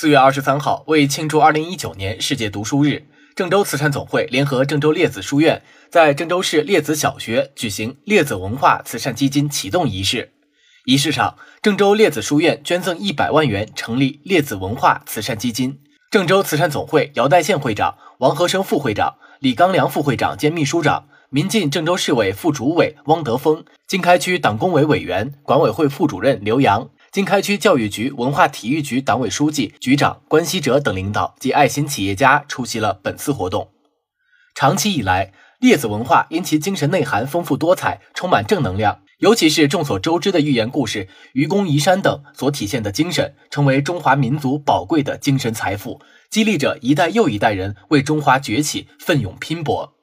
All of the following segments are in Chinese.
四月二十三号，为庆祝二零一九年世界读书日，郑州慈善总会联合郑州列子书院，在郑州市列子小学举行列子文化慈善基金启动仪式。仪式上，郑州列子书院捐赠一百万元，成立列子文化慈善基金。郑州慈善总会姚代宪会长、王和生副会长、李刚良副会长兼秘书长，民进郑州市委副主委汪德峰，经开区党工委委员、管委会副主任刘洋。经开区教育局文化体育局党委书记、局长关希哲等领导及爱心企业家出席了本次活动。长期以来，列子文化因其精神内涵丰富多彩，充满正能量，尤其是众所周知的寓言故事《愚公移山》等所体现的精神，成为中华民族宝贵的精神财富，激励着一代又一代人为中华崛起奋勇拼搏。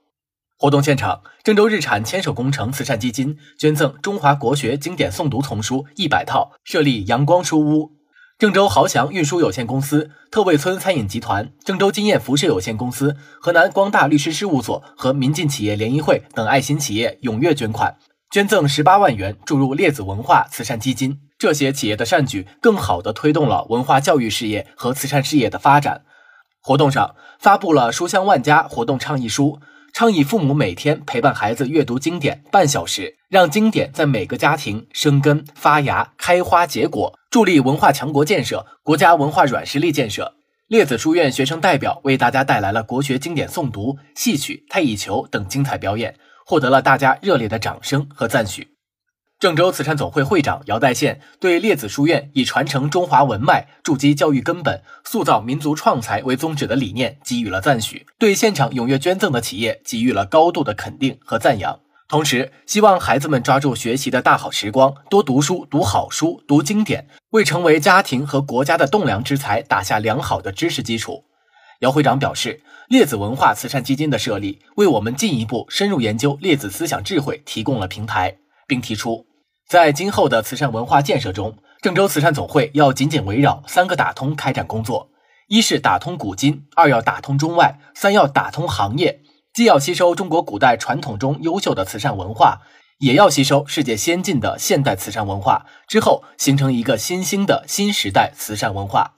活动现场，郑州日产牵手工程慈善基金捐赠中华国学经典诵读丛书一百套，设立阳光书屋。郑州豪翔运输有限公司、特味村餐饮集团、郑州金燕服饰有限公司、河南光大律师事务所和民进企业联谊会等爱心企业踊跃捐款，捐赠十八万元注入列子文化慈善基金。这些企业的善举，更好地推动了文化教育事业和慈善事业的发展。活动上发布了“书香万家”活动倡议书。倡议父母每天陪伴孩子阅读经典半小时，让经典在每个家庭生根发芽、开花结果，助力文化强国建设、国家文化软实力建设。列子书院学生代表为大家带来了国学经典诵读、戏曲、太乙球等精彩表演，获得了大家热烈的掌声和赞许。郑州慈善总会会长姚代宪对列子书院以传承中华文脉、筑基教育根本、塑造民族创才为宗旨的理念给予了赞许，对现场踊跃捐赠的企业给予了高度的肯定和赞扬。同时，希望孩子们抓住学习的大好时光，多读书、读好书、读经典，为成为家庭和国家的栋梁之才打下良好的知识基础。姚会长表示，列子文化慈善基金的设立，为我们进一步深入研究列子思想智慧提供了平台。并提出，在今后的慈善文化建设中，郑州慈善总会要紧紧围绕三个打通开展工作：一是打通古今，二要打通中外，三要打通行业。既要吸收中国古代传统中优秀的慈善文化，也要吸收世界先进的现代慈善文化，之后形成一个新兴的新时代慈善文化。